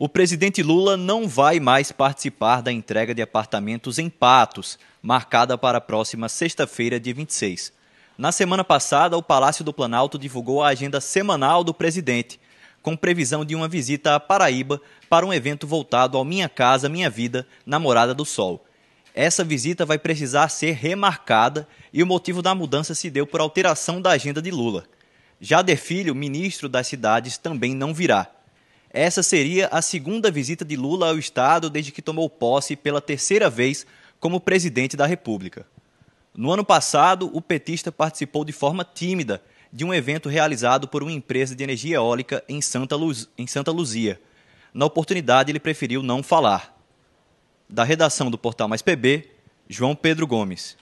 O presidente Lula não vai mais participar da entrega de apartamentos em Patos, marcada para a próxima sexta-feira, dia 26. Na semana passada, o Palácio do Planalto divulgou a agenda semanal do presidente, com previsão de uma visita à Paraíba para um evento voltado ao Minha Casa Minha Vida, na Morada do Sol. Essa visita vai precisar ser remarcada e o motivo da mudança se deu por alteração da agenda de Lula. Jader Filho, ministro das cidades, também não virá. Essa seria a segunda visita de Lula ao Estado desde que tomou posse pela terceira vez como presidente da República. No ano passado, o petista participou de forma tímida de um evento realizado por uma empresa de energia eólica em Santa, Luz, em Santa Luzia. Na oportunidade, ele preferiu não falar. Da redação do Portal Mais PB, João Pedro Gomes.